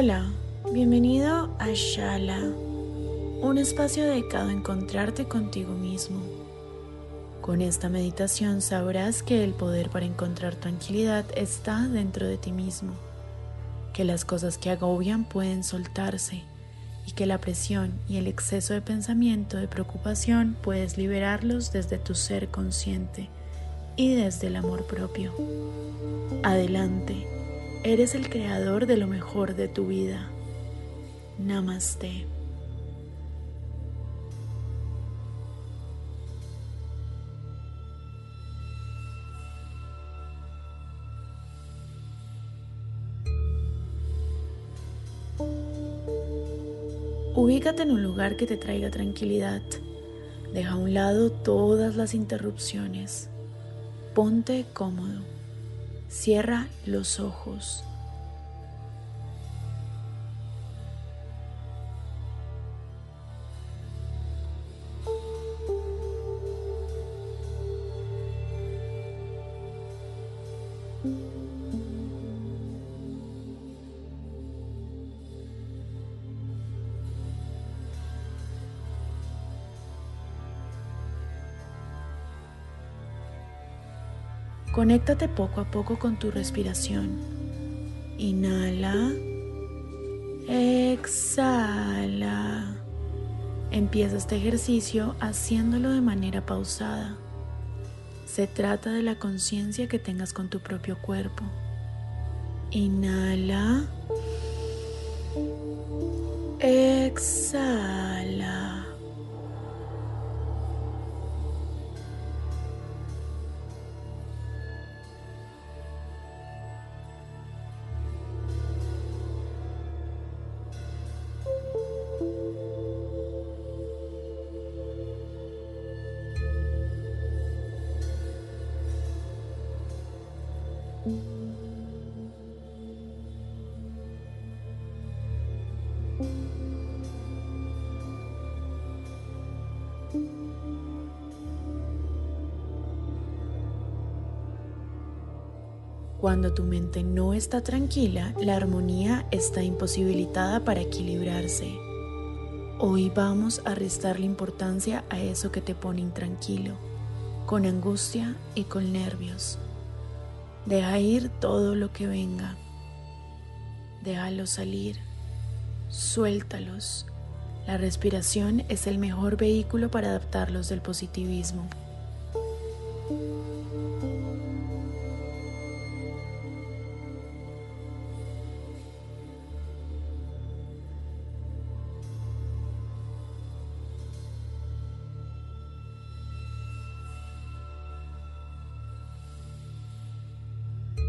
Hola, bienvenido a Shala, un espacio dedicado a encontrarte contigo mismo. Con esta meditación sabrás que el poder para encontrar tranquilidad está dentro de ti mismo, que las cosas que agobian pueden soltarse y que la presión y el exceso de pensamiento de preocupación puedes liberarlos desde tu ser consciente y desde el amor propio. Adelante Eres el creador de lo mejor de tu vida. Namaste. Ubícate en un lugar que te traiga tranquilidad. Deja a un lado todas las interrupciones. Ponte cómodo. Cierra los ojos. Conéctate poco a poco con tu respiración. Inhala. Exhala. Empieza este ejercicio haciéndolo de manera pausada. Se trata de la conciencia que tengas con tu propio cuerpo. Inhala. Exhala. Cuando tu mente no está tranquila, la armonía está imposibilitada para equilibrarse. Hoy vamos a restarle importancia a eso que te pone intranquilo, con angustia y con nervios. Deja ir todo lo que venga. Déjalo salir. Suéltalos. La respiración es el mejor vehículo para adaptarlos del positivismo.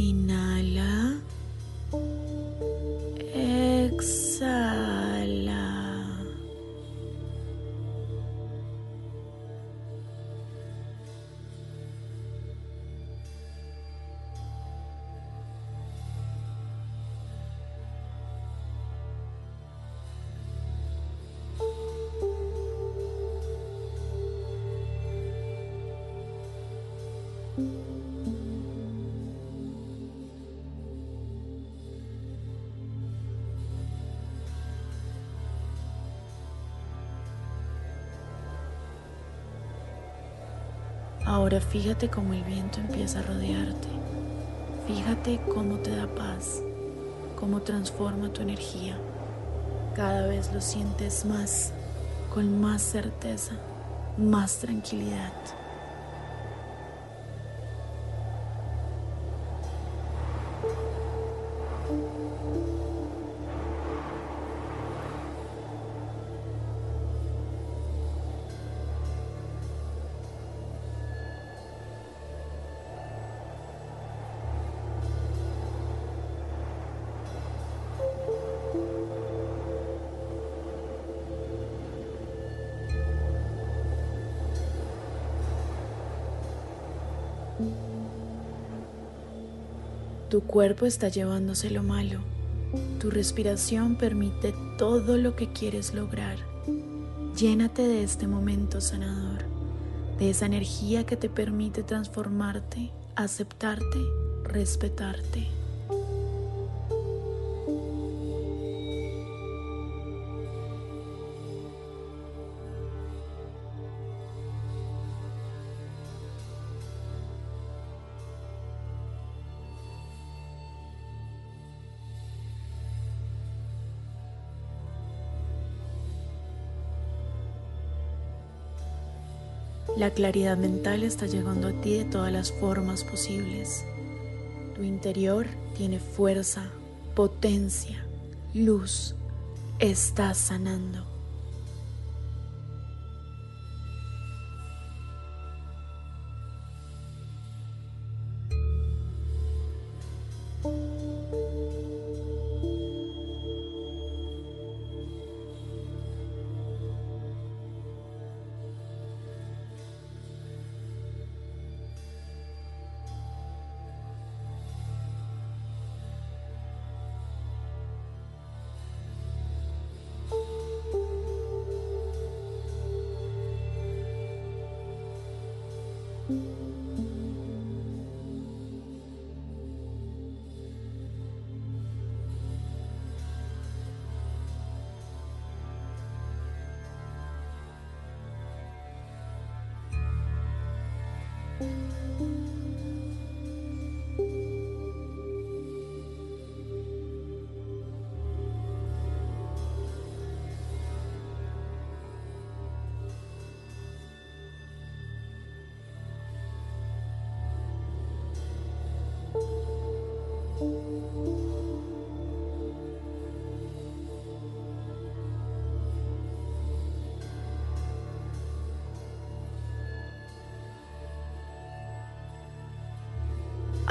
Inhala. Ahora fíjate cómo el viento empieza a rodearte. Fíjate cómo te da paz. cómo transforma tu energía. Cada vez lo sientes más, con más certeza, más tranquilidad. Tu cuerpo está llevándose lo malo. Tu respiración permite todo lo que quieres lograr. Llénate de este momento sanador, de esa energía que te permite transformarte, aceptarte, respetarte. La claridad mental está llegando a ti de todas las formas posibles. Tu interior tiene fuerza, potencia, luz. Estás sanando.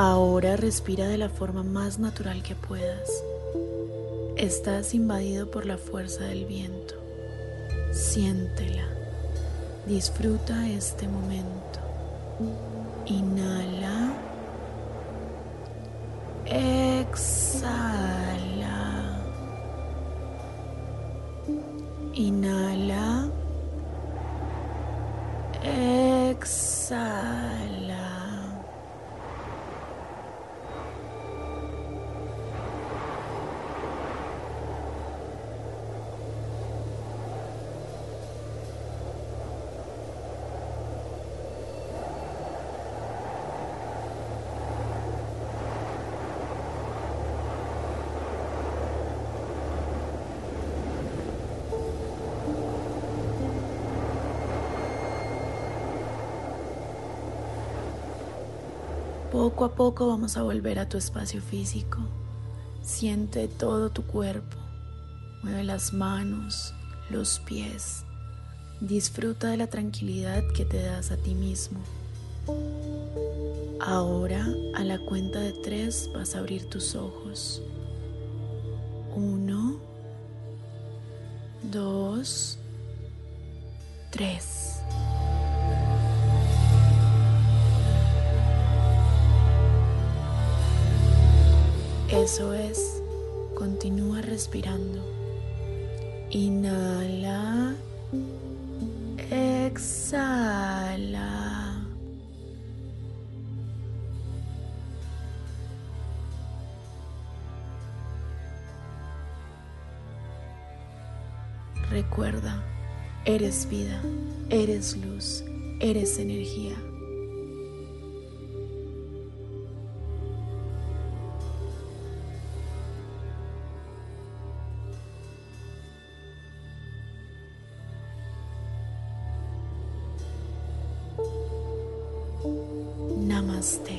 Ahora respira de la forma más natural que puedas. Estás invadido por la fuerza del viento. Siéntela. Disfruta este momento. Inhala. Exhala. Inhala. Exhala. Poco a poco vamos a volver a tu espacio físico. Siente todo tu cuerpo. Mueve las manos, los pies. Disfruta de la tranquilidad que te das a ti mismo. Ahora, a la cuenta de tres, vas a abrir tus ojos. Uno, dos, tres. Eso es, continúa respirando. Inhala, exhala. Recuerda, eres vida, eres luz, eres energía. Namaste.